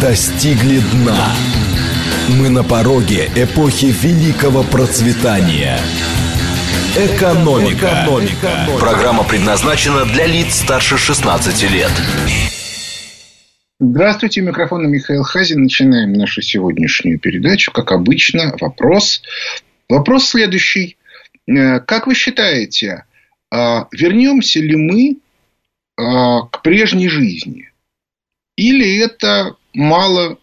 достигли дна. Мы на пороге эпохи великого процветания. Экономика. Экономика. Программа предназначена для лиц старше 16 лет. Здравствуйте, микрофон Михаил Хазин. Начинаем нашу сегодняшнюю передачу. Как обычно, вопрос. Вопрос следующий. Э, как вы считаете, а, вернемся ли мы а, к прежней жизни? Или это мало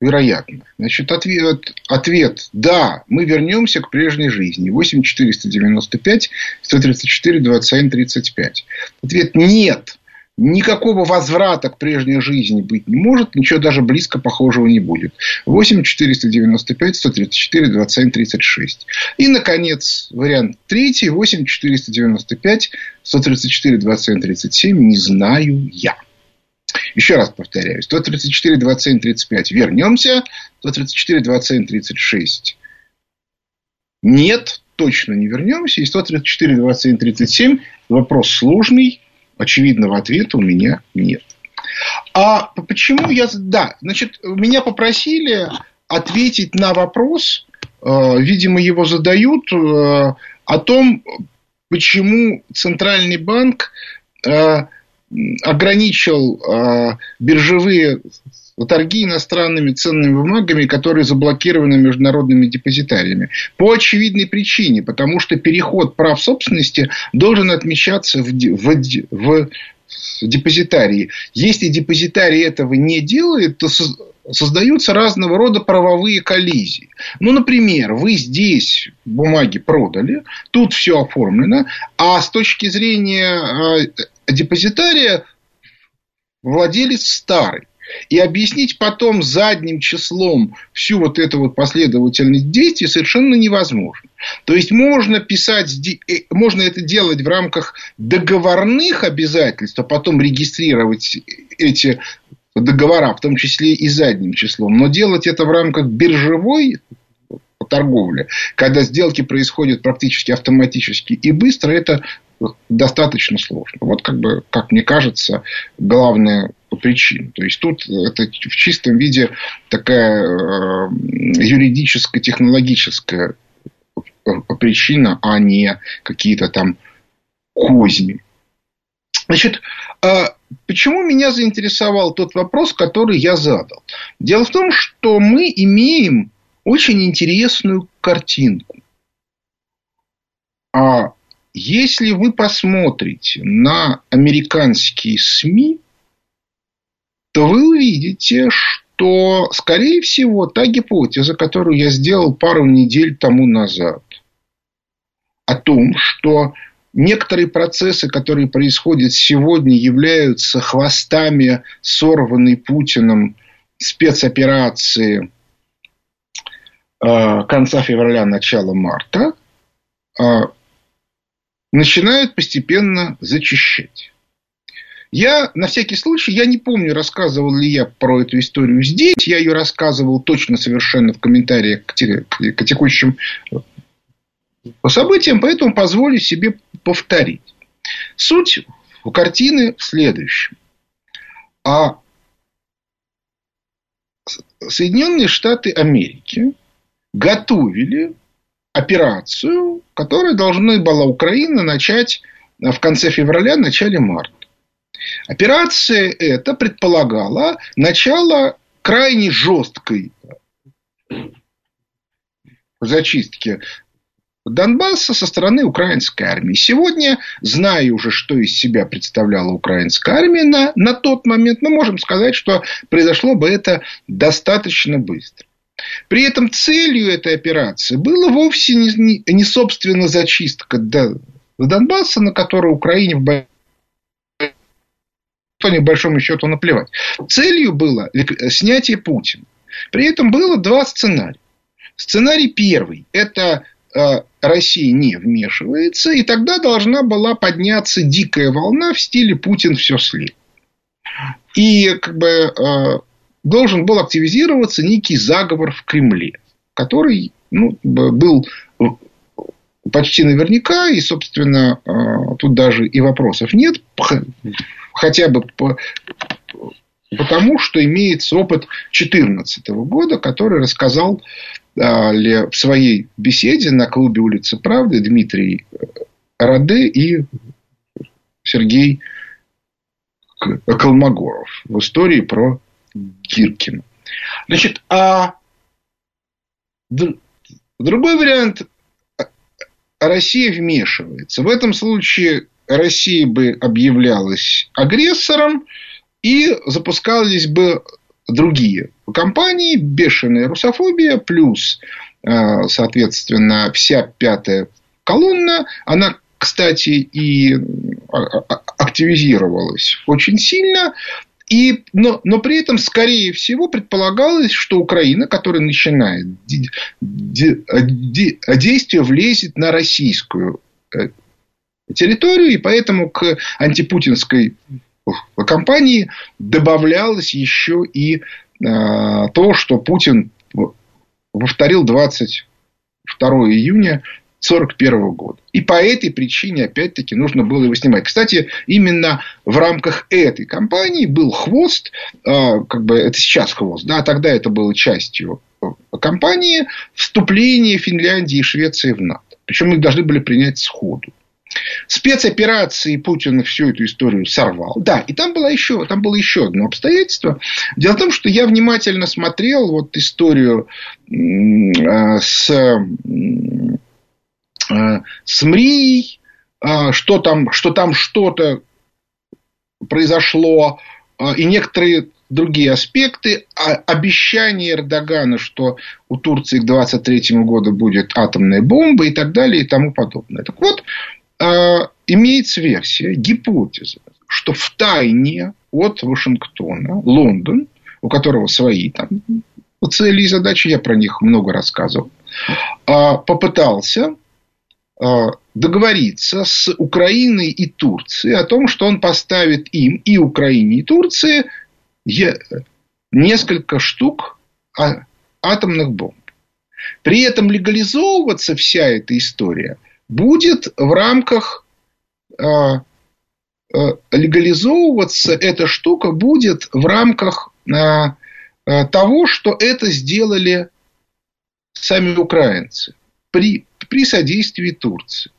вероятно? Значит, ответ, ответ – да, мы вернемся к прежней жизни. 8 495 134 27 35. Ответ – нет. Никакого возврата к прежней жизни быть не может, ничего даже близко похожего не будет. 8 495 134 27 36. И, наконец, вариант третий. 8 495 134 27 37. Не знаю я. Еще раз повторяю. 134, 27, 35. Вернемся. 134, 27, 36. Нет, точно не вернемся. И 134, 27, 37. Вопрос сложный очевидного ответа у меня нет. А почему я... Да, значит, меня попросили ответить на вопрос, э, видимо, его задают, э, о том, почему Центральный банк э, ограничил биржевые торги иностранными ценными бумагами, которые заблокированы международными депозитариями. По очевидной причине, потому что переход прав собственности должен отмечаться в, в, в депозитарии. Если депозитарий этого не делает, то создаются разного рода правовые коллизии. Ну, например, вы здесь бумаги продали, тут все оформлено, а с точки зрения э, депозитария владелец старый. И объяснить потом задним числом всю вот эту вот последовательность действий совершенно невозможно. То есть можно писать, э, можно это делать в рамках договорных обязательств, а потом регистрировать эти договора, в том числе и задним числом. Но делать это в рамках биржевой торговли, когда сделки происходят практически автоматически и быстро, это достаточно сложно. Вот как бы, как мне кажется, главная причина. То есть тут это в чистом виде такая э, юридическая, технологическая причина, а не какие-то там козни. Значит, а почему меня заинтересовал тот вопрос, который я задал? Дело в том, что мы имеем очень интересную картинку. А если вы посмотрите на американские СМИ, то вы увидите, что, скорее всего, та гипотеза, которую я сделал пару недель тому назад, о том, что некоторые процессы, которые происходят сегодня, являются хвостами сорванной Путиным спецоперации э, конца февраля, начала марта, э, начинают постепенно зачищать. Я, на всякий случай, я не помню, рассказывал ли я про эту историю здесь. Я ее рассказывал точно совершенно в комментариях к, к текущим событиям, поэтому позволю себе повторить. Суть картины в следующем. А Соединенные Штаты Америки готовили операцию, которая должна была Украина начать в конце февраля, начале марта. Операция эта предполагала начало крайне жесткой зачистки Донбасса со стороны украинской армии. Сегодня, зная уже, что из себя представляла украинская армия на, на тот момент, мы можем сказать, что произошло бы это достаточно быстро. При этом целью этой операции было вовсе не, не собственно зачистка Донбасса, на которую Украине в то не счету наплевать. Целью было снятие Путина. При этом было два сценария. Сценарий первый – это э, Россия не вмешивается, и тогда должна была подняться дикая волна в стиле Путин все слил. И как бы э, должен был активизироваться некий заговор в Кремле, который ну, был почти наверняка, и, собственно, э, тут даже и вопросов нет, хотя бы по, потому что имеется опыт 2014 года, который рассказал а, в своей беседе на клубе улицы Правды Дмитрий Раде и Сергей Колмогоров в истории про Гиркина. Значит, а другой вариант Россия вмешивается. В этом случае Россия бы объявлялась агрессором, и запускались бы другие компании, бешеная русофобия, плюс, э, соответственно, вся пятая колонна, она, кстати, и а, а, активизировалась очень сильно, и, но, но при этом, скорее всего, предполагалось, что Украина, которая начинает действие, влезет на российскую э, территорию, и поэтому к антипутинской кампании добавлялось еще и э, то, что Путин повторил 22 июня 1941 года. И по этой причине, опять-таки, нужно было его снимать. Кстати, именно в рамках этой кампании был хвост, э, как бы это сейчас хвост, да, тогда это было частью кампании вступления Финляндии и Швеции в НАТО. Причем их должны были принять сходу. Спецоперации Путин всю эту историю сорвал. Да, и там было еще, там было еще одно обстоятельство. Дело в том, что я внимательно смотрел вот историю э, с, э, с МРИей, э, что там, что там что-то произошло, и некоторые другие аспекты. А обещание Эрдогана, что у Турции к 2023 году будет атомная бомба и так далее и тому подобное. Так вот, имеется версия, гипотеза, что в тайне от Вашингтона Лондон, у которого свои там цели и задачи, я про них много рассказывал, попытался договориться с Украиной и Турцией о том, что он поставит им и Украине, и Турции несколько штук атомных бомб. При этом легализовываться вся эта история будет в рамках а, а, легализовываться эта штука будет в рамках того, что это сделали сами украинцы при, при содействии Турции.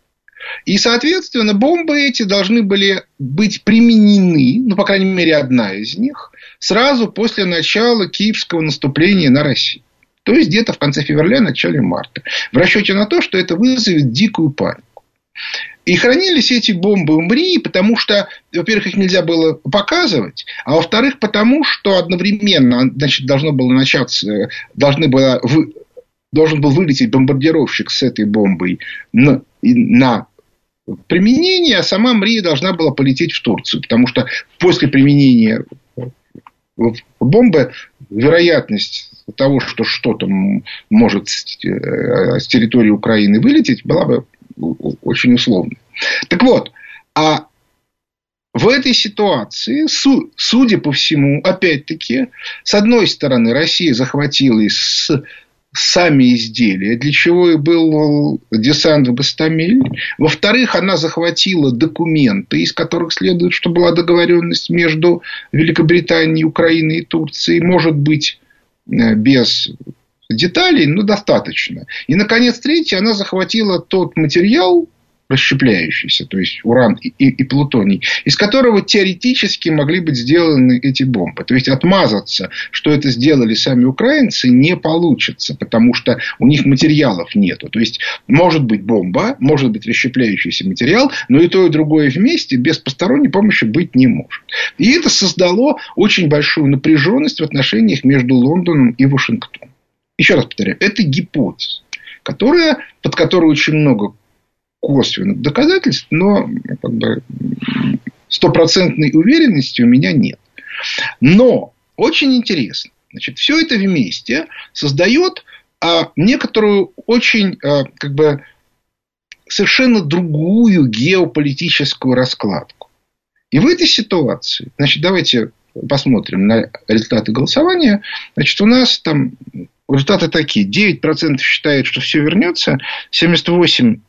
И, соответственно, бомбы эти должны были быть применены, ну, по крайней мере, одна из них, сразу после начала киевского наступления на Россию. То есть где-то в конце февраля, начале марта. В расчете на то, что это вызовет дикую панику. И хранились эти бомбы в МРИ, потому что, во-первых, их нельзя было показывать, а во-вторых, потому что одновременно значит, должно было начаться, должны было вы, должен был вылететь бомбардировщик с этой бомбой на, на применение, а сама МРИ должна была полететь в Турцию, потому что после применения бомбы вероятность того, что что-то может э, с территории Украины вылететь, была бы очень условной. Так вот, а в этой ситуации, судя по всему, опять-таки, с одной стороны, Россия захватила с сами изделия, для чего и был десант в Гастамель. Во-вторых, она захватила документы, из которых следует, что была договоренность между Великобританией, Украиной и Турцией. Может быть, Э, без деталей, но достаточно. И, наконец, третье, она захватила тот материал, расщепляющийся, то есть уран и, и, и плутоний, из которого теоретически могли быть сделаны эти бомбы. То есть отмазаться, что это сделали сами украинцы, не получится, потому что у них материалов нету. То есть может быть бомба, может быть расщепляющийся материал, но и то, и другое вместе без посторонней помощи быть не может. И это создало очень большую напряженность в отношениях между Лондоном и Вашингтоном. Еще раз повторяю, это гипотеза, которая, под которой очень много косвенных доказательств, но как бы, стопроцентной уверенности у меня нет. Но очень интересно. Значит, все это вместе создает а, некоторую очень а, как бы, совершенно другую геополитическую раскладку. И в этой ситуации, значит, давайте посмотрим на результаты голосования. Значит, у нас там результаты такие. 9% считают, что все вернется, 78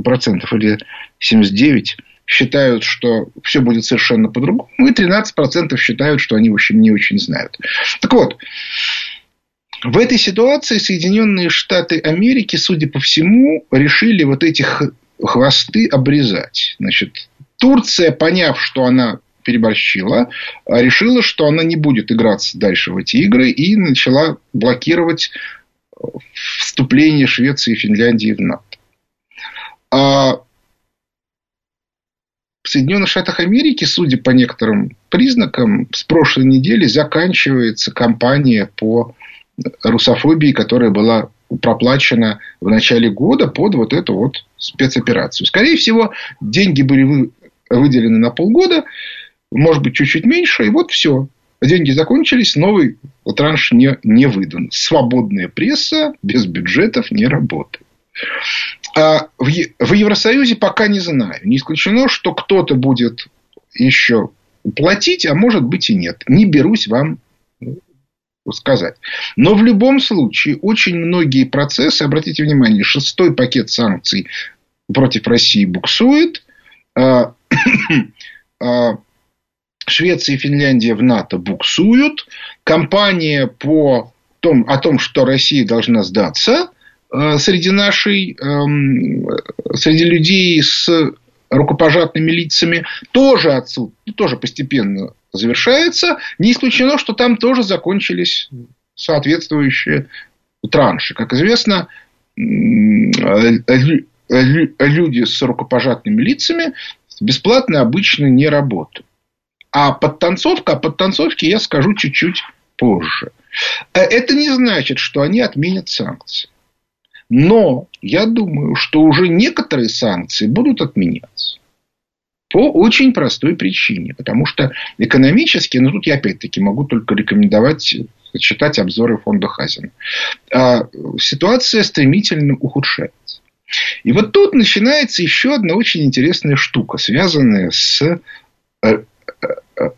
процентов или 79 считают, что все будет совершенно по-другому, и 13% считают, что они, в общем, не очень знают. Так вот, в этой ситуации Соединенные Штаты Америки, судя по всему, решили вот эти хвосты обрезать. Значит, Турция, поняв, что она переборщила, решила, что она не будет играться дальше в эти игры и начала блокировать вступление Швеции и Финляндии в НАТО. А в Соединенных Штатах Америки, судя по некоторым признакам, с прошлой недели заканчивается кампания по русофобии, которая была проплачена в начале года под вот эту вот спецоперацию. Скорее всего, деньги были выделены на полгода, может быть, чуть-чуть меньше, и вот все. Деньги закончились, новый транш не, не выдан. Свободная пресса без бюджетов не работает. А в, Евросоюзе пока не знаю. Не исключено, что кто-то будет еще платить, а может быть и нет. Не берусь вам сказать. Но в любом случае очень многие процессы, обратите внимание, шестой пакет санкций против России буксует. А, а, Швеция и Финляндия в НАТО буксуют. Компания по том, о том, что Россия должна сдаться среди нашей, эм, среди людей с рукопожатными лицами, тоже отсюда, тоже постепенно завершается. Не исключено, что там тоже закончились соответствующие транши. Как известно, люди с рукопожатными лицами бесплатно обычно не работают. А подтанцовка, о подтанцовке я скажу чуть-чуть позже. Э, это не значит, что они отменят санкции. Но я думаю, что уже некоторые санкции будут отменяться. По очень простой причине. Потому что экономически, ну тут я опять-таки могу только рекомендовать читать обзоры фонда Хазина. А, ситуация стремительно ухудшается. И вот тут начинается еще одна очень интересная штука, связанная с, э, э,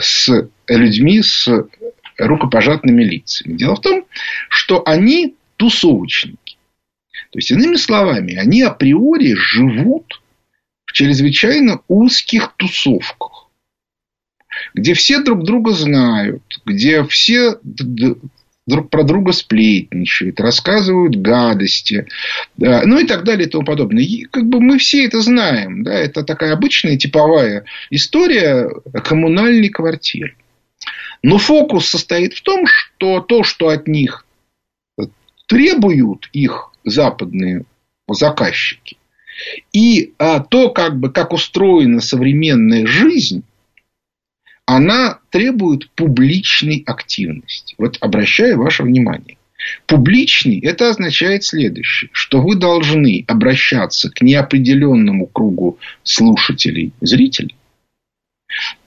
с людьми с рукопожатными лицами. Дело в том, что они тусовочники. То есть, иными словами, они априори живут в чрезвычайно узких тусовках, где все друг друга знают, где все друг про друга сплетничают, рассказывают гадости, да, ну и так далее и тому подобное. И как бы мы все это знаем, да, это такая обычная типовая история коммунальной квартиры. Но фокус состоит в том, что то, что от них требуют их западные заказчики, и а, то, как, бы, как устроена современная жизнь, она требует публичной активности. Вот обращаю ваше внимание. Публичный – это означает следующее, что вы должны обращаться к неопределенному кругу слушателей, зрителей,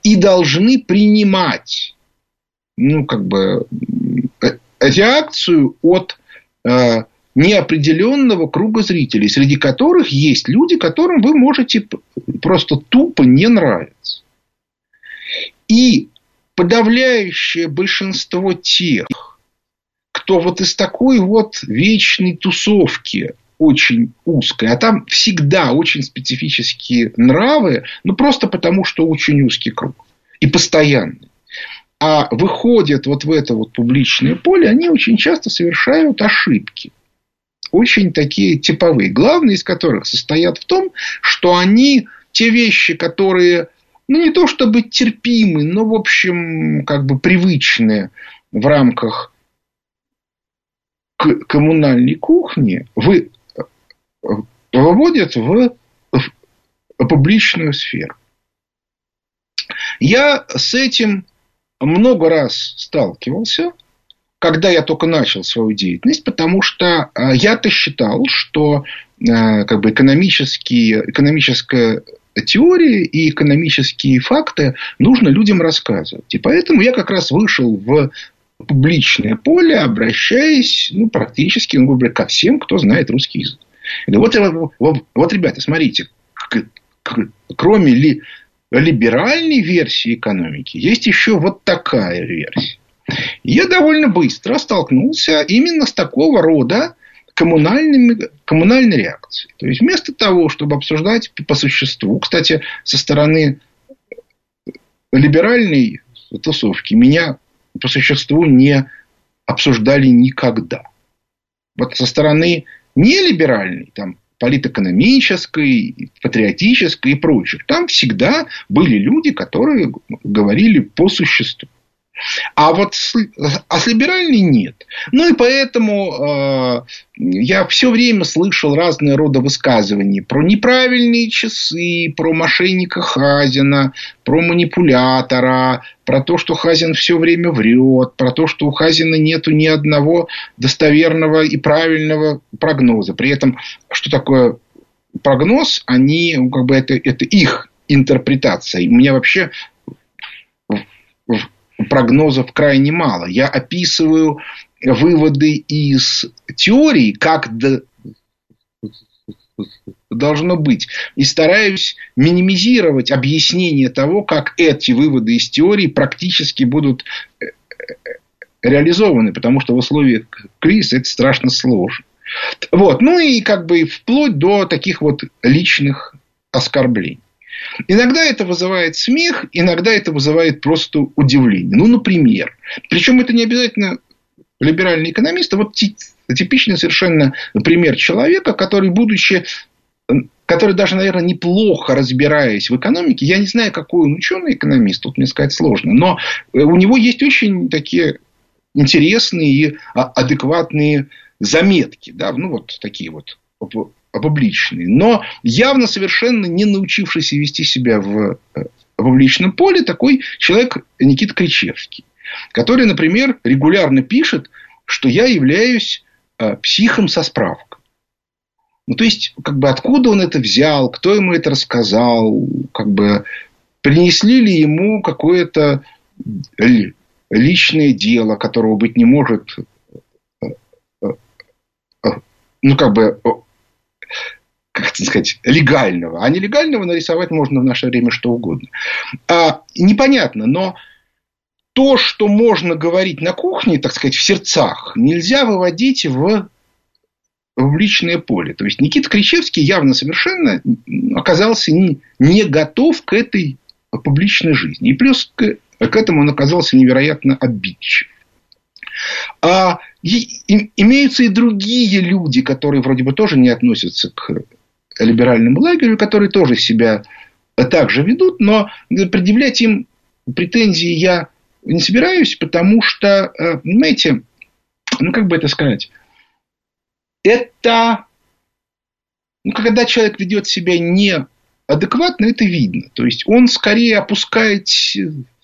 и должны принимать ну, как бы, э, реакцию от э, неопределенного круга зрителей, среди которых есть люди, которым вы можете просто тупо не нравиться. И подавляющее большинство тех, кто вот из такой вот вечной тусовки очень узкой, а там всегда очень специфические нравы, ну просто потому, что очень узкий круг и постоянный. А выходят вот в это вот публичное поле, они очень часто совершают ошибки очень такие типовые. Главные из которых состоят в том, что они те вещи, которые, ну, не то чтобы терпимы, но, в общем, как бы привычные в рамках коммунальной кухни, вы, выводят в, в публичную сферу. Я с этим много раз сталкивался когда я только начал свою деятельность, потому что э, я-то считал, что э, как бы экономические, экономическая теория и экономические факты нужно людям рассказывать. И поэтому я как раз вышел в публичное поле, обращаясь ну, практически ну, ко всем, кто знает русский язык. Вот, вот, вот ребята, смотрите, кроме ли, либеральной версии экономики, есть еще вот такая версия. Я довольно быстро столкнулся именно с такого рода коммунальными, коммунальной реакцией. То есть, вместо того, чтобы обсуждать по существу, кстати, со стороны либеральной тусовки меня по существу не обсуждали никогда. Вот со стороны нелиберальной, там, политэкономической, патриотической и прочих, там всегда были люди, которые говорили по существу. А вот с, а с либеральной нет. Ну и поэтому э, я все время слышал разные рода высказывания про неправильные часы, про мошенника Хазина, про манипулятора, про то, что Хазин все время врет, про то, что у Хазина нету ни одного достоверного и правильного прогноза. При этом, что такое прогноз, они, ну, как бы это, это их интерпретация. У меня вообще прогнозов крайне мало. Я описываю выводы из теории, как должно быть. И стараюсь минимизировать объяснение того, как эти выводы из теории практически будут э, э, реализованы, потому что в условиях кризиса это страшно сложно. Вот. Ну и как бы вплоть до таких вот личных оскорблений. Иногда это вызывает смех, иногда это вызывает просто удивление. Ну, например. Причем это не обязательно либеральный экономист, а вот типичный совершенно пример человека, который, будучи который даже, наверное, неплохо разбираясь в экономике, я не знаю, какой он ученый экономист, тут мне сказать сложно, но у него есть очень такие интересные и адекватные заметки, да, ну вот такие вот публичные, но явно совершенно не научившийся вести себя в э, публичном поле такой человек Никита Кричевский, который, например, регулярно пишет, что я являюсь э, психом со справкой. Ну, то есть, как бы, откуда он это взял, кто ему это рассказал, как бы, принесли ли ему какое-то личное дело, которого быть не может, э, ну, как бы, как это сказать, легального. А нелегального нарисовать можно в наше время что угодно. А, непонятно, но то, что можно говорить на кухне, так сказать, в сердцах, нельзя выводить в в личное поле. То есть Никита Кричевский явно совершенно оказался не, не готов к этой публичной жизни. И плюс к, к этому он оказался невероятно обидчив. А и, и, имеются и другие люди, которые вроде бы тоже не относятся к либеральному лагерю, которые тоже себя так же ведут, но предъявлять им претензии я не собираюсь, потому что, э, понимаете, ну как бы это сказать, это, ну, когда человек ведет себя неадекватно, это видно. То есть он скорее опускает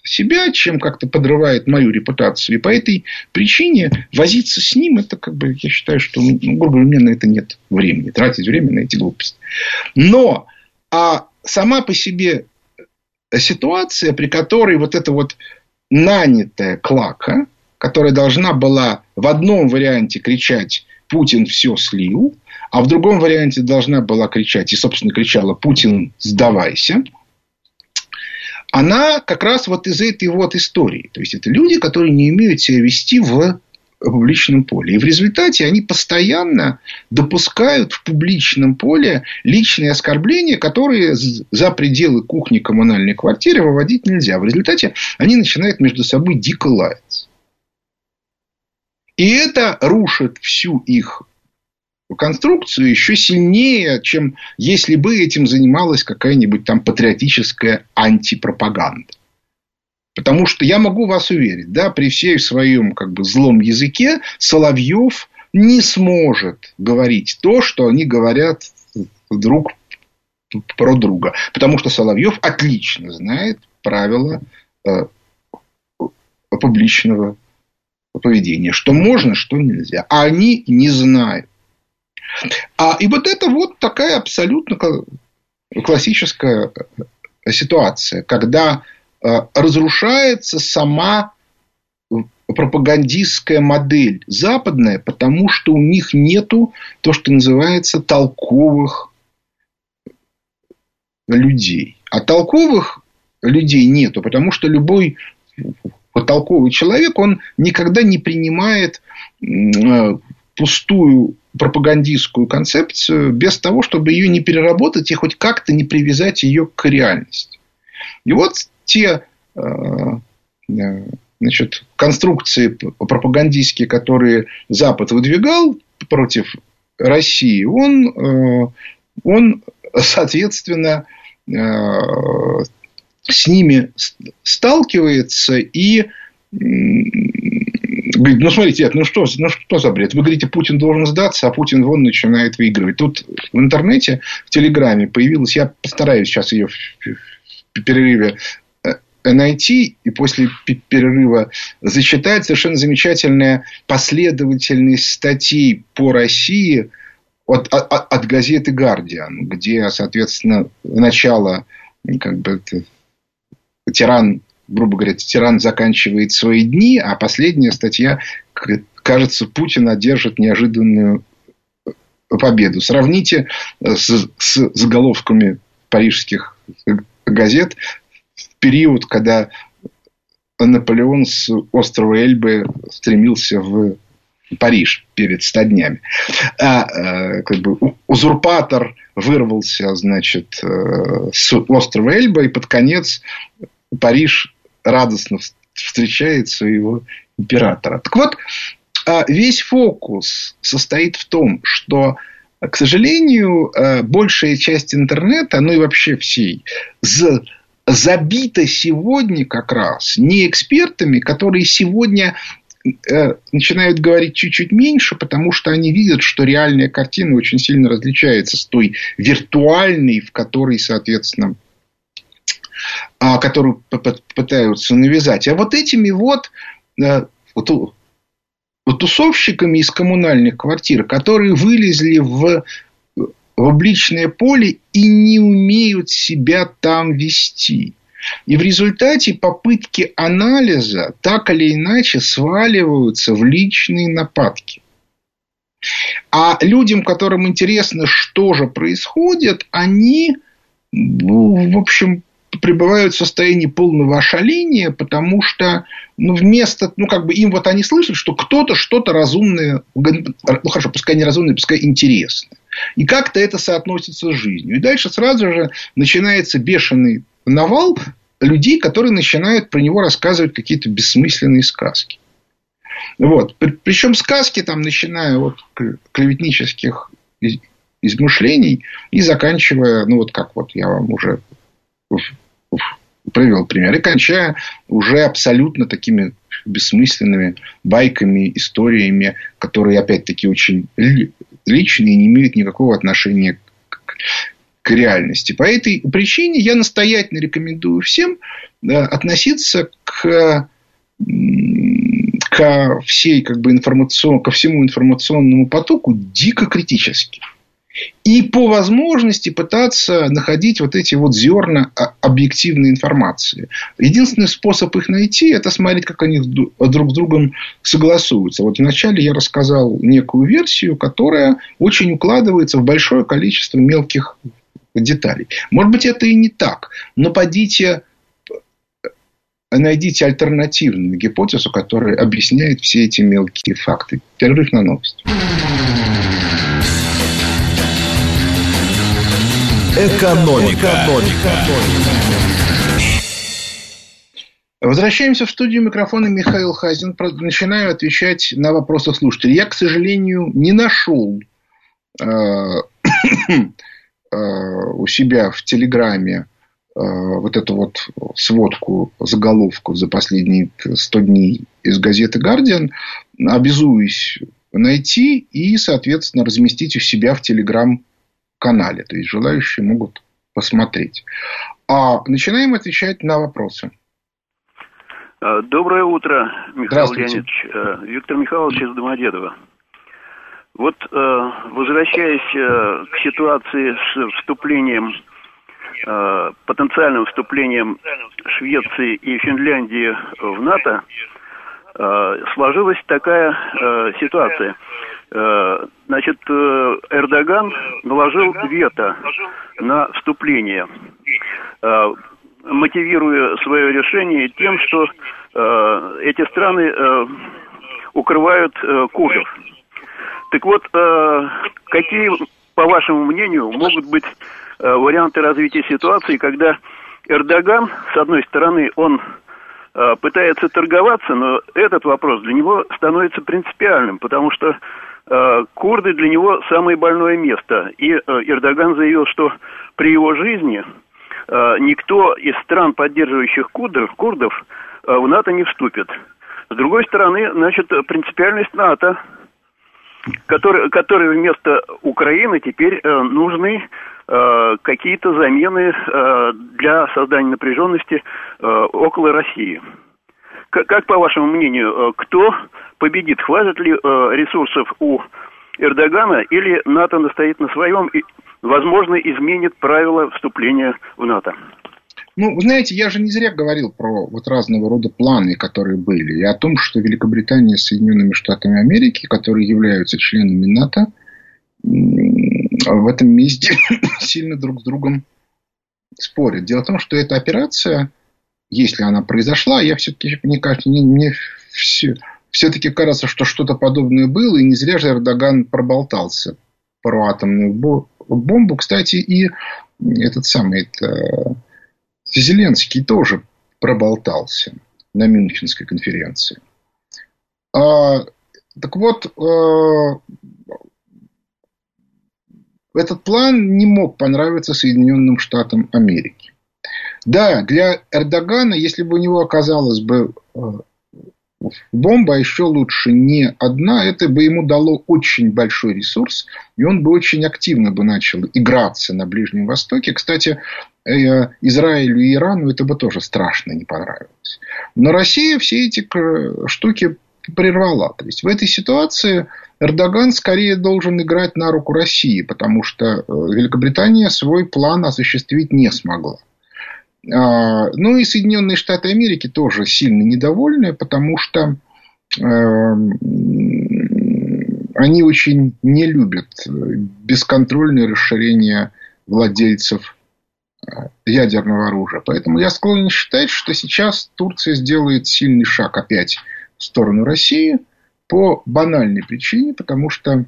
себя, чем как-то подрывает мою репутацию. И по этой причине возиться с ним, это как бы, я считаю, что, ну, грубо говоря, у меня на это нет времени. Тратить время на эти глупости. Но а сама по себе ситуация, при которой вот эта вот нанятая клака, которая должна была в одном варианте кричать «Путин все слил», а в другом варианте должна была кричать, и, собственно, кричала «Путин, сдавайся», она как раз вот из этой вот истории. То есть, это люди, которые не умеют себя вести в публичном поле. И в результате они постоянно допускают в публичном поле личные оскорбления, которые за пределы кухни коммунальной квартиры выводить нельзя. В результате они начинают между собой дико лаяться. И это рушит всю их конструкцию еще сильнее, чем если бы этим занималась какая-нибудь там патриотическая антипропаганда. Потому что я могу вас уверить, да, при всей своем как бы злом языке Соловьев не сможет говорить то, что они говорят друг про друга. Потому что Соловьев отлично знает правила э, публичного поведения. Что можно, что нельзя. А они не знают. А, и вот это вот такая абсолютно классическая ситуация, когда э, разрушается сама пропагандистская модель западная, потому что у них нету то, что называется толковых людей. А толковых людей нету, потому что любой толковый человек, он никогда не принимает э, пустую пропагандистскую концепцию без того, чтобы ее не переработать и хоть как-то не привязать ее к реальности. И вот те э, э, значит, конструкции пропагандистские, которые Запад выдвигал против России, он, он соответственно, с ними сталкивается и говорит, ну, смотрите, ну что, ну что за бред? Вы говорите, Путин должен сдаться, а Путин вон начинает выигрывать. Тут в интернете, в Телеграме появилась, я постараюсь сейчас ее в перерыве э, найти и после перерыва зачитать совершенно замечательная последовательность статей по России от, от, от газеты «Гардиан», где, соответственно, начало как бы, тиран грубо говоря, тиран заканчивает свои дни, а последняя статья, кажется, Путин одержит неожиданную победу. Сравните с, с заголовками парижских газет в период, когда Наполеон с острова Эльбы стремился в Париж перед ста днями. А, как бы, узурпатор вырвался, значит, э, с острова Эльба, и под конец Париж радостно встречает своего императора. Так вот, а, весь фокус состоит в том, что, к сожалению, а, большая часть интернета, ну и вообще всей, забита сегодня как раз не экспертами, которые сегодня э, начинают говорить чуть-чуть меньше, потому что они видят, что реальная картина очень сильно различается с той виртуальной, в которой, соответственно, которую пытаются навязать. А вот этими вот, э, вот тусовщиками из коммунальных квартир, которые вылезли в, в обличное поле и не умеют себя там вести. И в результате попытки анализа так или иначе сваливаются в личные нападки. А людям, которым интересно, что же происходит, они, ну, в общем, пребывают в состоянии полного ошаления, потому что ну, вместо, ну, как бы им вот они слышат, что кто-то что-то разумное, ну, хорошо, пускай не разумное, пускай интересное. И как-то это соотносится с жизнью. И дальше сразу же начинается бешеный навал людей, которые начинают про него рассказывать какие-то бессмысленные сказки. Вот. Причем сказки там, начиная от клеветнических измышлений и заканчивая, ну, вот как вот я вам уже привел пример. И кончая уже абсолютно такими бессмысленными байками, историями, которые, опять-таки, очень личные и не имеют никакого отношения к, к реальности. По этой причине я настоятельно рекомендую всем относиться к ко всей как бы информацион, ко всему информационному потоку дико критически и по возможности пытаться находить вот эти вот зерна объективной информации. Единственный способ их найти, это смотреть, как они друг с другом согласуются. Вот вначале я рассказал некую версию, которая очень укладывается в большое количество мелких деталей. Может быть, это и не так, но подите найдите альтернативную гипотезу, которая объясняет все эти мелкие факты. Перерыв на новость. Экономика. Экономика. Возвращаемся в студию микрофона Михаил Хазин. Начинаю отвечать на вопросы слушателей. Я, к сожалению, не нашел э, э, у себя в Телеграме э, вот эту вот сводку, заголовку за последние 100 дней из газеты «Гардиан». Обязуюсь найти и, соответственно, разместить у себя в Телеграм канале. То есть желающие могут посмотреть. А начинаем отвечать на вопросы. А, доброе утро, Михаил Леонидович. А, Виктор Михайлович из Домодедова. Вот а, возвращаясь к ситуации с вступлением, потенциальным вступлением Швеции и Финляндии в НАТО, сложилась такая ситуация – значит, э, Эрдоган наложил вето на вступление, э, мотивируя свое решение тем, что эти страны укрывают курдов. Так вот, э, какие, по вашему мнению, могут быть э, варианты развития ситуации, когда Эрдоган, с одной стороны, он э, пытается торговаться, но этот вопрос для него становится принципиальным, потому что э, курды для него самое больное место. И э, Эрдоган заявил, что при его жизни э, никто из стран, поддерживающих курдов, курдов э, в НАТО не вступит. С другой стороны, значит, принципиальность НАТО, который, который вместо Украины теперь э, нужны э, какие-то замены э, для создания напряженности э, около России. Как, по вашему мнению, э, кто победит? Хватит ли э, ресурсов у Эрдогана или НАТО настоит на своем и, возможно, изменит правила вступления в НАТО? Ну, вы знаете, я же не зря говорил про вот разного рода планы, которые были, и о том, что Великобритания с Соединенными Штатами Америки, которые являются членами НАТО, в этом месте сильно друг с другом спорят. Дело в том, что эта операция, если она произошла, я все-таки, мне кажется, не, мне все, все-таки кажется, что что-то подобное было, и не зря же Эрдоган проболтался про атомную бомбу. Кстати, и этот самый это, Зеленский тоже проболтался на Мюнхенской конференции. А, так вот, э, этот план не мог понравиться Соединенным Штатам Америки. Да, для Эрдогана, если бы у него оказалось бы э, бомба, а еще лучше не одна, это бы ему дало очень большой ресурс, и он бы очень активно бы начал играться на Ближнем Востоке. Кстати, Э, Израилю и Ирану это бы тоже страшно не понравилось. Но Россия все эти штуки прервала. То есть в этой ситуации Эрдоган скорее должен играть на руку России, потому что э, Великобритания свой план осуществить не смогла. А, ну и Соединенные Штаты Америки тоже сильно недовольны, потому что эм, они очень не любят бесконтрольное расширение владельцев ядерного оружия. Поэтому я склонен считать, что сейчас Турция сделает сильный шаг опять в сторону России по банальной причине, потому что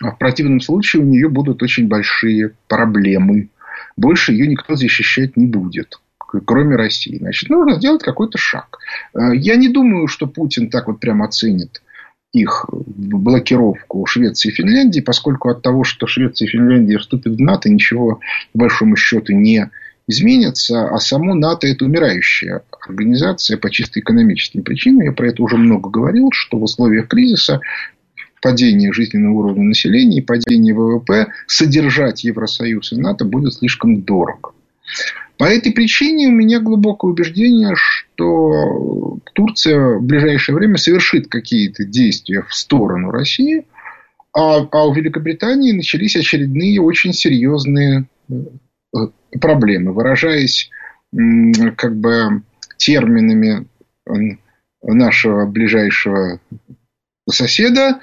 в противном случае у нее будут очень большие проблемы. Больше ее никто защищать не будет, кроме России. Значит, нужно сделать какой-то шаг. Э, я не думаю, что Путин так вот прямо оценит их блокировку Швеции и Финляндии, поскольку от того, что Швеция и Финляндия вступят в НАТО, ничего, по большому счету, не изменится, а само НАТО – это умирающая организация по чисто экономическим причинам. Я про это уже много говорил, что в условиях кризиса падения жизненного уровня населения и падения ВВП содержать Евросоюз и НАТО будет слишком дорого. По этой причине у меня глубокое убеждение, что Турция в ближайшее время совершит какие-то действия в сторону России, а, а у Великобритании начались очередные очень серьезные э, проблемы. Выражаясь как бы терминами нашего ближайшего соседа,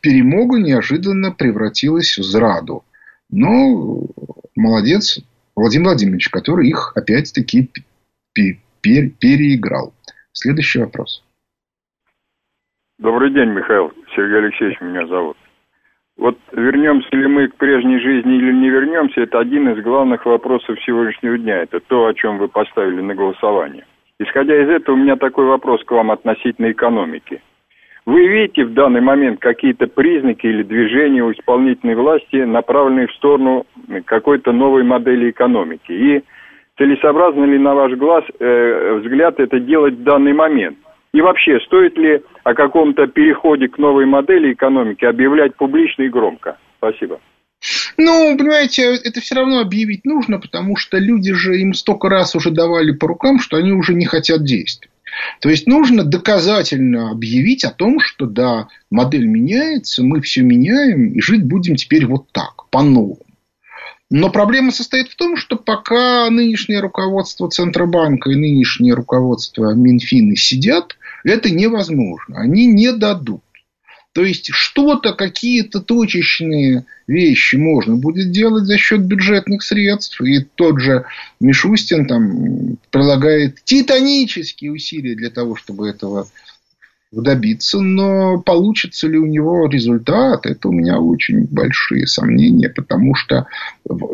перемога неожиданно превратилась в зраду. Но молодец Владимир Владимирович, который их опять-таки переиграл. Следующий вопрос. Добрый день, Михаил. Сергей Алексеевич меня зовут. Вот вернемся ли мы к прежней жизни или не вернемся, это один из главных вопросов сегодняшнего дня. Это то, о чем вы поставили на голосование. Исходя из этого, у меня такой вопрос к вам относительно экономики. Вы видите в данный момент какие-то признаки или движения у исполнительной власти, направленные в сторону какой-то новой модели экономики? И целесообразно ли, на ваш глаз, э, взгляд, это делать в данный момент? И вообще, стоит ли о каком-то переходе к новой модели экономики объявлять публично и громко? Спасибо. Ну, понимаете, это все равно объявить нужно, потому что люди же им столько раз уже давали по рукам, что они уже не хотят действовать. То есть нужно доказательно объявить о том, что да, модель меняется, мы все меняем и жить будем теперь вот так, по-новому. Но проблема состоит в том, что пока нынешнее руководство Центробанка и нынешнее руководство Минфина сидят, это невозможно. Они не дадут. То есть, что-то, какие-то точечные вещи можно будет делать за счет бюджетных средств. И тот же Мишустин там прилагает титанические усилия для того, чтобы этого добиться, но получится ли у него результат, это у меня очень большие сомнения, потому что,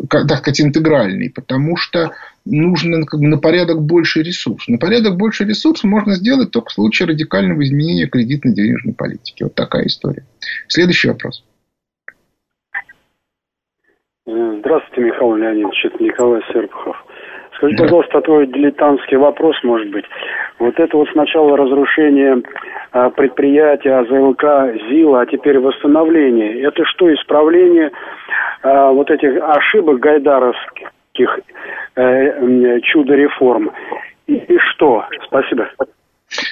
так сказать, интегральный, потому что нужно на порядок больше ресурсов. На порядок больше ресурсов можно сделать только в случае радикального изменения кредитно-денежной политики. Вот такая история. Следующий вопрос. Здравствуйте, Михаил Леонидович, это Николай Серпухов. Скажите, да. пожалуйста, такой дилетантский вопрос, может быть. Вот это вот сначала разрушение а, предприятия АЗЛК ЗИЛа, а теперь восстановление. Это что, исправление а, вот этих ошибок гайдаровских э, чудо-реформ? И, и что? Спасибо.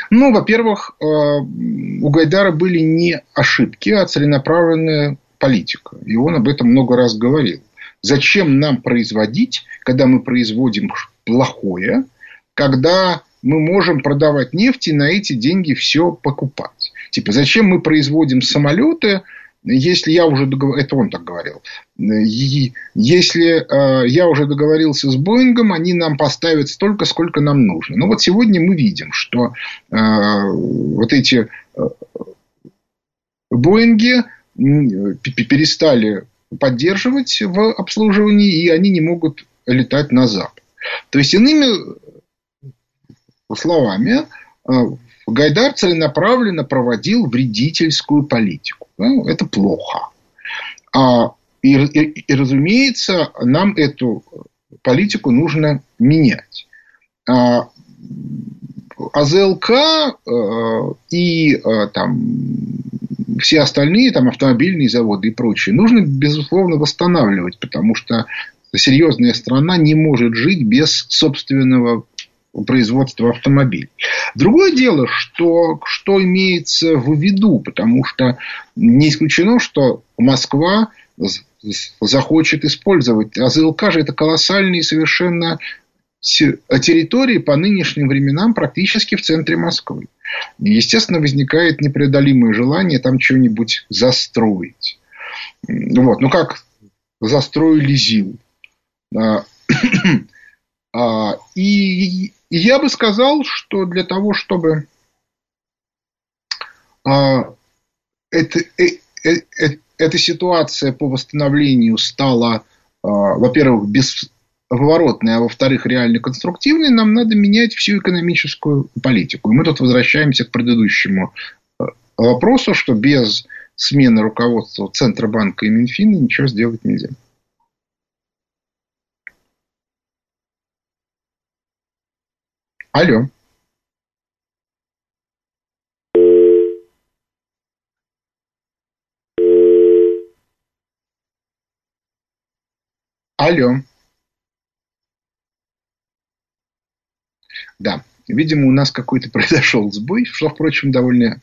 Ну, во-первых, э, у Гайдара были не ошибки, а целенаправленная политика. И он об этом много раз говорил. Зачем нам производить, когда мы производим плохое, когда мы можем продавать нефть и на эти деньги все покупать. Типа, зачем мы производим самолеты, если я уже договорился, это он так говорил, если э, я уже договорился с Боингом, они нам поставят столько, сколько нам нужно. Но вот сегодня мы видим, что э, вот эти э, Боинги перестали поддерживать в обслуживании, и они не могут летать на Запад. То есть, иными словами, э, Гайдар целенаправленно проводил вредительскую политику. Это плохо. А, и, и, и, разумеется, нам эту политику нужно менять. А, АЗЛК э, и э, там, все остальные там, автомобильные заводы и прочее нужно, безусловно, восстанавливать, потому что серьезная страна не может жить без собственного производства автомобилей. Другое дело, что, что имеется в виду, потому что не исключено, что Москва захочет использовать. АЗЛК же это колоссальные совершенно территории по нынешним временам практически в центре Москвы. Естественно, возникает непреодолимое желание там что-нибудь застроить. Вот. Ну, как застроили ЗИЛ. А, а, и, я бы сказал, что для того, чтобы а, это, э, э, э, эта ситуация по восстановлению стала, во-первых, без, поворотной, а во-вторых, реально конструктивной, нам надо менять всю экономическую политику. И мы тут возвращаемся к предыдущему э, вопросу, что без смены руководства Центробанка и Минфина ничего сделать нельзя. Алло. Алло. Да, видимо, у нас какой-то произошел сбой, что, впрочем, довольно,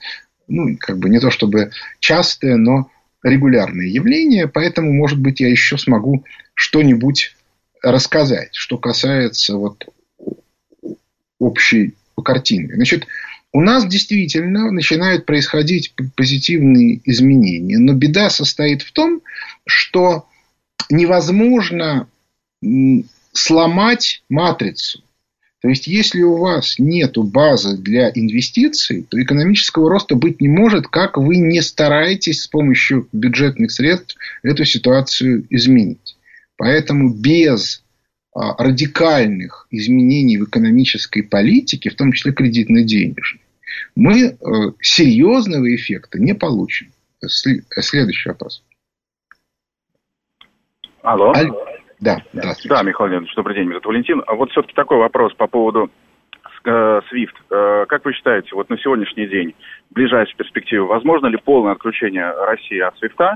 ну, как бы не то чтобы частое, но регулярное явление, поэтому, может быть, я еще смогу что-нибудь рассказать, что касается вот общей картины. Значит, у нас действительно начинают происходить позитивные изменения, но беда состоит в том, что невозможно сломать матрицу. То есть, если у вас нет базы для инвестиций, то экономического роста быть не может, как вы не стараетесь с помощью бюджетных средств эту ситуацию изменить. Поэтому без а, радикальных изменений в экономической политике, в том числе кредитно-денежной, мы э, серьезного эффекта не получим. Следующий вопрос. Алло. Алло. Да, да. Да, Михаил Леонидович, добрый день, зовут Валентин. А вот все-таки такой вопрос по поводу э, SWIFT. Э, как вы считаете, вот на сегодняшний день, в ближайшей перспективе, возможно ли полное отключение России от SWIFT?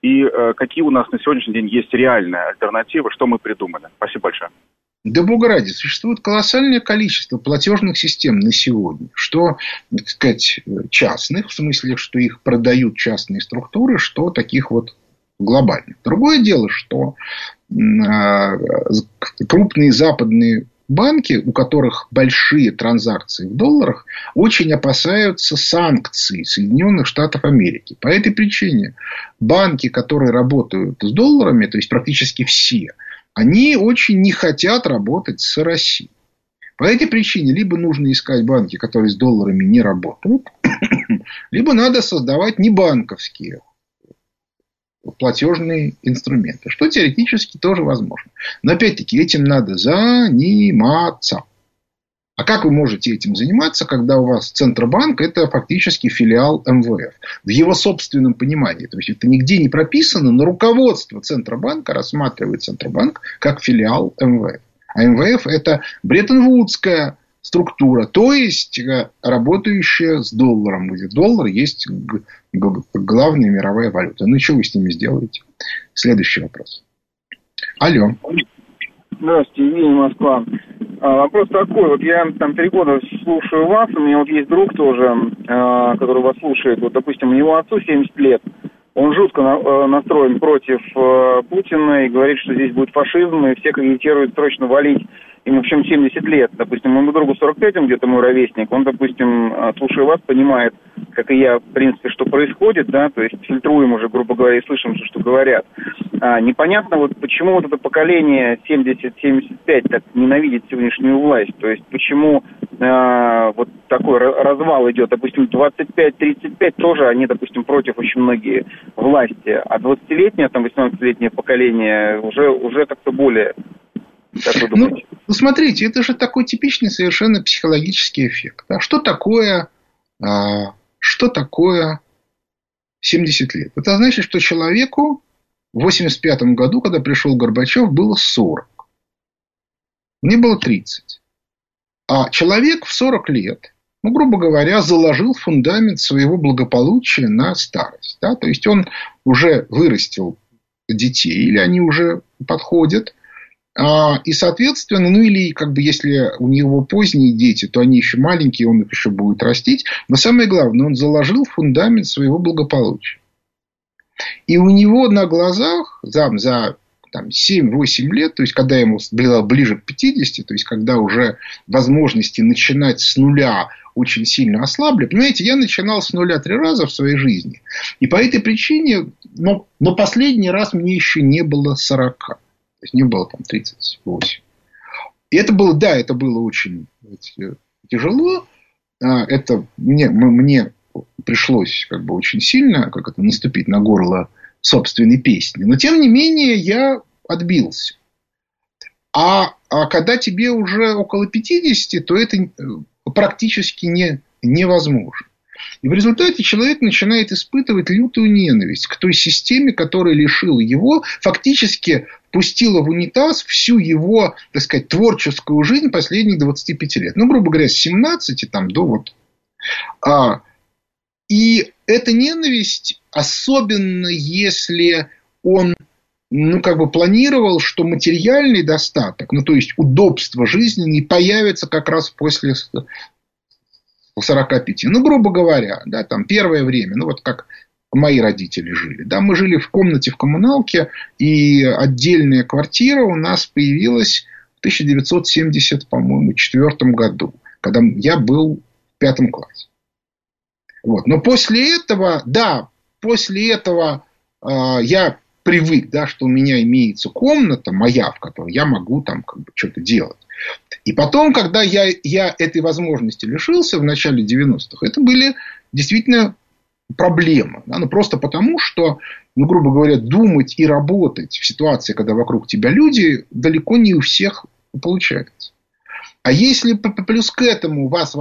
И э, какие у нас на сегодняшний день есть реальные альтернативы, что мы придумали? Спасибо большое. Да бога ради, существует колоссальное количество платежных систем на сегодня, что, так сказать, частных, в смысле, что их продают частные структуры, что таких вот глобальных. Другое дело, что крупные западные банки, у которых большие транзакции в долларах, очень опасаются санкций Соединенных Штатов Америки. По этой причине банки, которые работают с долларами, то есть практически все, они очень не хотят работать с Россией. По этой причине либо нужно искать банки, которые с долларами не работают, либо надо создавать небанковские платежные инструменты, что теоретически тоже возможно. Но опять-таки этим надо заниматься. А как вы можете этим заниматься, когда у вас Центробанк – это фактически филиал МВФ? В его собственном понимании. То есть, это нигде не прописано, но руководство Центробанка рассматривает Центробанк как филиал МВФ. А МВФ – это Бреттон-Вудская структура, то есть э, работающая с долларом, где доллар есть главная мировая валюта. Ну, что вы с ними сделаете? Следующий вопрос. Алло. Здравствуйте, Евгений Москва. А, вопрос такой, вот я там три года слушаю вас, у меня вот есть друг тоже, а, который вас слушает, вот, допустим, у него отцу 70 лет, он жутко э, настроен против э, Путина и говорит, что здесь будет фашизм, и всех агитирует срочно валить ему в общем 70 лет, допустим, моему другу 45, он где-то мой ровесник, он, допустим, слушая вас, понимает, как и я, в принципе, что происходит, да, то есть фильтруем уже, грубо говоря, и слышим, что говорят. А, непонятно, вот почему вот это поколение 70-75 так ненавидит сегодняшнюю власть, то есть почему а, вот такой развал идет, допустим, 25-35 тоже они, допустим, против очень многие власти, а 20-летнее, там, 18-летнее поколение уже, уже как-то более ну, ну, смотрите, это же такой типичный совершенно психологический эффект. Да? Что такое, а, что такое 70 лет? Это значит, что человеку в 85 году, когда пришел Горбачев, было 40. Мне было 30. А человек в 40 лет, ну, грубо говоря, заложил фундамент своего благополучия на старость. Да? То есть, он уже вырастил детей, или они уже подходят а, и, соответственно, ну или как бы если у него поздние дети, то они еще маленькие, он их еще будет растить. Но самое главное, он заложил фундамент своего благополучия. И у него на глазах за, за там, 7-8 лет, то есть когда ему было ближе к 50, то есть когда уже возможности начинать с нуля очень сильно ослабли. Понимаете, я начинал с нуля три раза в своей жизни. И по этой причине, но, но последний раз мне еще не было 40. То есть, не было там 38. И это было, да, это было очень тяжело. А, это мне, мне пришлось как бы очень сильно как это, наступить на горло собственной песни. Но, тем не менее, я отбился. А, а когда тебе уже около 50, то это э, практически не, невозможно. И в результате человек начинает испытывать лютую ненависть к той системе, которая лишила его, фактически пустила в унитаз всю его, так сказать, творческую жизнь последних 25 лет. Ну, грубо говоря, с 17 там, до вот. А, и эта ненависть, особенно если он ну, как бы планировал, что материальный достаток, ну, то есть удобство жизни не появится как раз после 45. Ну, грубо говоря, да, там первое время, ну, вот как мои родители жили. Да, мы жили в комнате в коммуналке, и отдельная квартира у нас появилась в 1970, по-моему, четвертом году, когда я был в пятом классе. Вот. Но после этого, да, после этого э, я привык, да, что у меня имеется комната моя, в которой я могу там как бы что-то делать. И потом, когда я, я этой возможности лишился в начале 90-х, это были действительно проблемы. Да? Ну, просто потому, что, ну, грубо говоря, думать и работать в ситуации, когда вокруг тебя люди, далеко не у всех получается. А если плюс к этому вас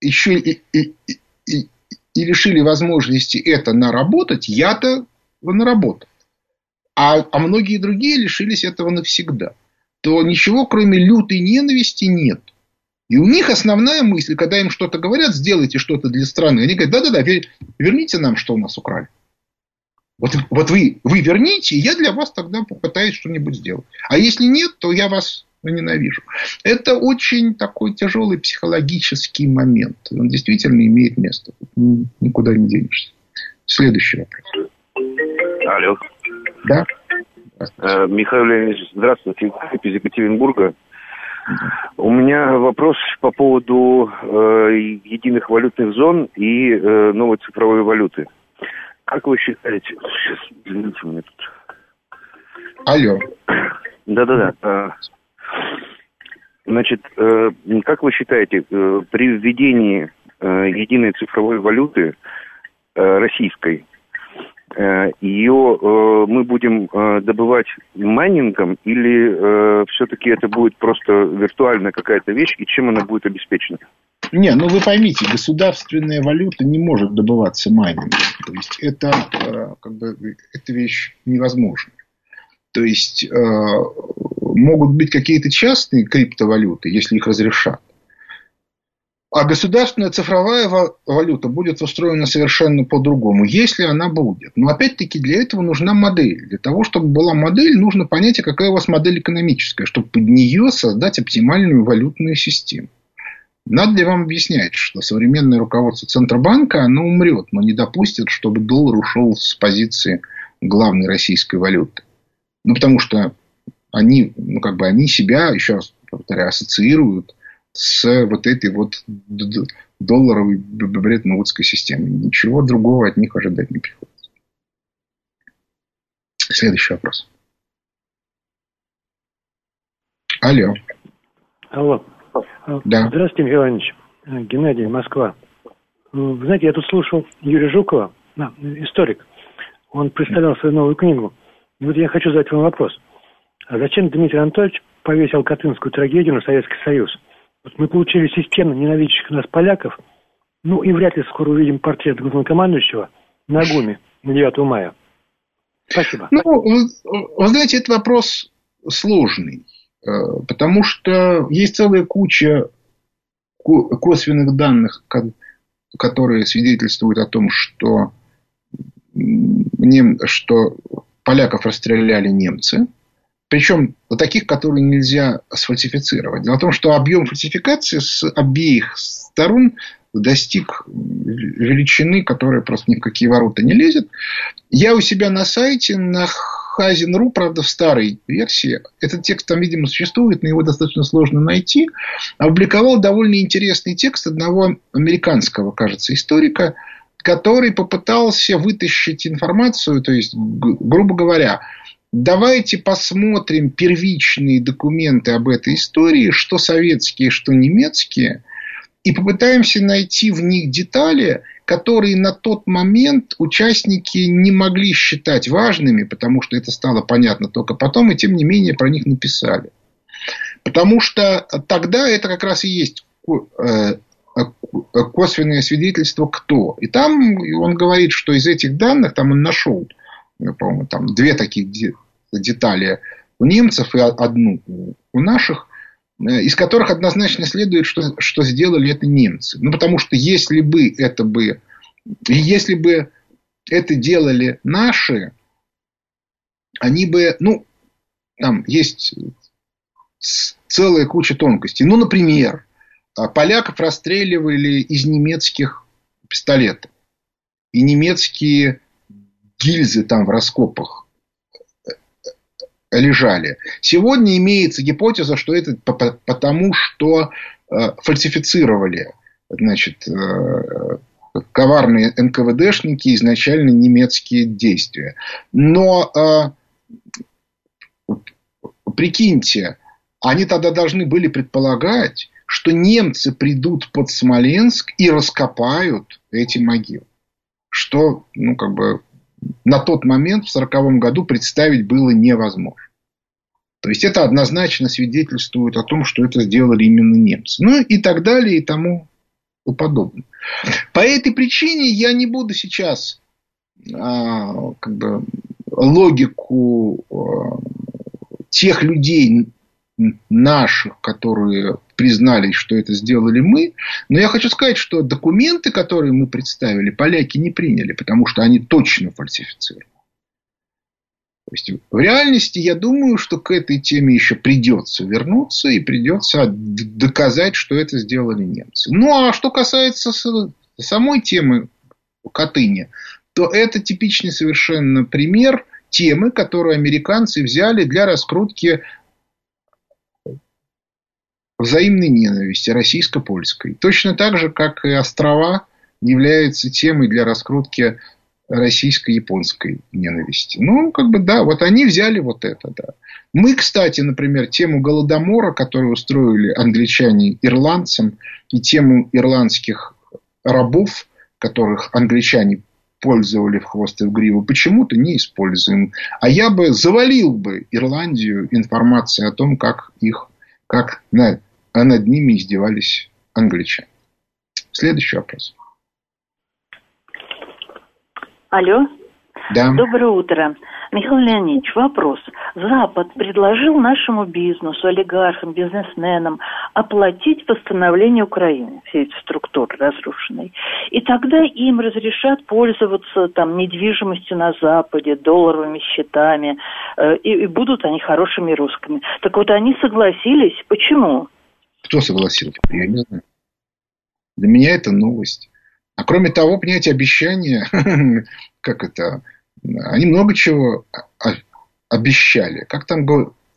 еще и, и, и, и лишили возможности это наработать, я-то наработал. А, а многие другие лишились этого навсегда. То ничего, кроме лютой ненависти, нет. И у них основная мысль, когда им что-то говорят, сделайте что-то для страны, они говорят, да-да-да, верните нам, что у нас украли. Вот, вот вы, вы верните, и я для вас тогда попытаюсь что-нибудь сделать. А если нет, то я вас ненавижу. Это очень такой тяжелый психологический момент. Он действительно имеет место. Никуда не денешься. Следующий вопрос. Алло. Да. Э, Михаил Леонидович, здравствуйте, из Екатеринбурга. У меня вопрос по поводу э, единых валютных зон и э, новой цифровой валюты. Как вы считаете... Сейчас, извините, мне тут... Алло. Да-да-да. Э, значит, э, как вы считаете, э, при введении единой цифровой валюты российской, ее мы будем добывать майнингом или все-таки это будет просто виртуальная какая-то вещь, и чем она будет обеспечена? Не, ну вы поймите, государственная валюта не может добываться майнингом. То есть это как бы эта вещь невозможна. То есть э, могут быть какие-то частные криптовалюты, если их разрешат. А государственная цифровая валюта будет устроена совершенно по-другому, если она будет. Но опять-таки для этого нужна модель. Для того, чтобы была модель, нужно понять, а какая у вас модель экономическая, чтобы под нее создать оптимальную валютную систему. Надо ли вам объяснять, что современное руководство Центробанка, оно умрет, но не допустит, чтобы доллар ушел с позиции главной российской валюты. Ну, потому что они, ну, как бы они себя, еще раз повторяю, ассоциируют с вот этой вот долларовой Бреттон-Вудской системой. Ничего другого от них ожидать не приходится. Следующий вопрос. Алло. Алло. Да. Здравствуйте, Михаил Иванович. Геннадий, Москва. Вы знаете, я тут слушал Юрия Жукова, историк. Он представлял свою новую книгу – и вот я хочу задать вам вопрос. А зачем Дмитрий Анатольевич повесил Катынскую трагедию на Советский Союз? Вот мы получили систему ненавидящих нас поляков, ну и вряд ли скоро увидим портрет главнокомандующего на ГУМе на 9 мая. Спасибо. Ну, вы, вы знаете, это вопрос сложный, э, потому что есть целая куча косвенных данных, которые свидетельствуют о том, что, что поляков расстреляли немцы. Причем таких, которые нельзя сфальсифицировать. Дело в том, что объем фальсификации с обеих сторон достиг величины, которая просто ни в какие ворота не лезет. Я у себя на сайте, на Хазин.ру, правда, в старой версии, этот текст там, видимо, существует, но его достаточно сложно найти, опубликовал довольно интересный текст одного американского, кажется, историка, который попытался вытащить информацию, то есть, грубо говоря, давайте посмотрим первичные документы об этой истории, что советские, что немецкие, и попытаемся найти в них детали, которые на тот момент участники не могли считать важными, потому что это стало понятно только потом, и тем не менее про них написали. Потому что тогда это как раз и есть э, косвенное свидетельство кто. И там он говорит, что из этих данных, там он нашел, по-моему, там две таких детали у немцев и одну у наших, э, из которых однозначно следует, что, что сделали это немцы. Ну, потому что если бы это бы, если бы это делали наши, они бы, ну, там есть целая куча тонкостей. Ну, например, а поляков расстреливали из немецких пистолетов. И немецкие гильзы там в раскопах э, лежали. Сегодня имеется гипотеза, что это потому, что э, фальсифицировали значит, э, коварные НКВДшники изначально немецкие действия. Но прикиньте, они тогда должны были предполагать, что немцы придут под Смоленск и раскопают эти могилы. Что, ну, как бы, на тот момент, в 1940 году, представить было невозможно. То есть, это однозначно свидетельствует о том, что это сделали именно немцы. Ну, и так далее, и тому подобное. По этой причине я не буду сейчас а, как бы, логику а, тех людей, наших, которые признали, что это сделали мы. Но я хочу сказать, что документы, которые мы представили, поляки не приняли, потому что они точно фальсифицированы. То есть, в реальности, я думаю, что к этой теме еще придется вернуться и придется доказать, что это сделали немцы. Ну, а что касается самой темы Катыни, то это типичный совершенно пример темы, которую американцы взяли для раскрутки взаимной ненависти российско-польской. Точно так же, как и острова являются темой для раскрутки российско-японской ненависти. Ну, как бы, да, вот они взяли вот это, да. Мы, кстати, например, тему Голодомора, которую устроили англичане ирландцам, и тему ирландских рабов, которых англичане пользовали в хвост и в гриву, почему-то не используем. А я бы завалил бы Ирландию информацией о том, как их, как над, над ними издевались англичане. Следующий вопрос. Алло. Да. Доброе утро. Михаил Леонидович, вопрос. Запад предложил нашему бизнесу, олигархам, бизнесменам оплатить восстановление Украины, все эти структуры разрушенные. И тогда им разрешат пользоваться там недвижимостью на Западе, долларовыми счетами, э, и, и будут они хорошими русскими. Так вот, они согласились. Почему? Кто согласился? Я не знаю. Для меня это новость. А кроме того, понимаете, обещания, как это, они много чего обещали. Как там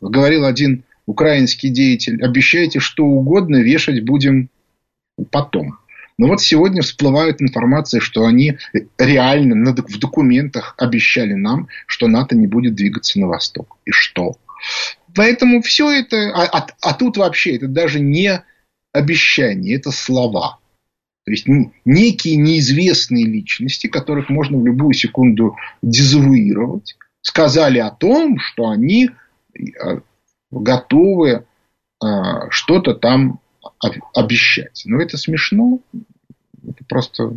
говорил один украинский деятель, обещайте что угодно, вешать будем потом. Но вот сегодня всплывает информация, что они реально в документах обещали нам, что НАТО не будет двигаться на восток. И что? Поэтому все это... А, а, а тут вообще это даже не обещание, это слова. То есть некие неизвестные личности, которых можно в любую секунду дезавуировать, сказали о том, что они э, готовы э, что-то там обещать. Но это смешно. Это просто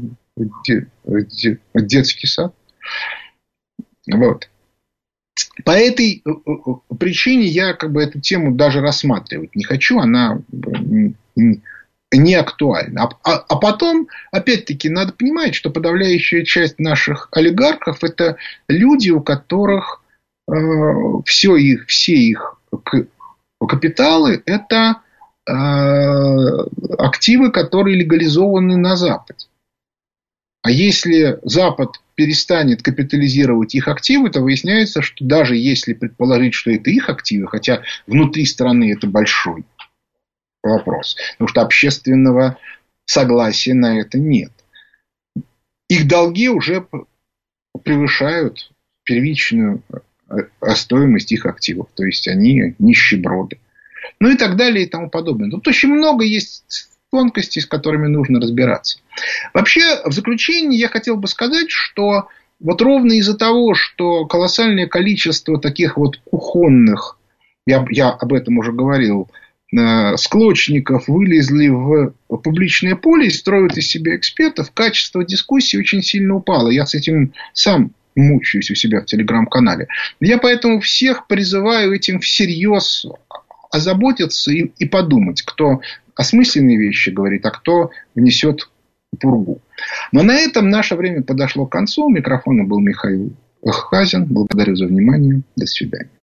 детский сад. Вот. По этой э, причине я как бы эту тему даже рассматривать не хочу. Она не актуально. А, а, а потом, опять-таки, надо понимать, что подавляющая часть наших олигархов это люди, у которых э, все их, все их капиталы это э, активы, которые легализованы на Западе. А если Запад перестанет капитализировать их активы, то выясняется, что даже если предположить, что это их активы, хотя внутри страны это большой вопрос. Потому что общественного согласия на это нет. Их долги уже превышают первичную э, стоимость их активов. То есть они нищеброды. Ну и так далее и тому подобное. Тут очень много есть тонкостей, с которыми нужно разбираться. Вообще, в заключение я хотел бы сказать, что вот ровно из-за того, что колоссальное количество таких вот кухонных, я, я об этом уже говорил, Э, склочников вылезли в публичное поле и строят из себя экспертов, качество дискуссии очень сильно упало. Я с этим сам мучаюсь у себя в телеграм-канале. Я поэтому всех призываю этим всерьез озаботиться и, и подумать, кто осмысленные вещи говорит, а кто внесет пургу. Но на этом наше время подошло к концу. У микрофона был Михаил Хазин. Благодарю за внимание. До свидания.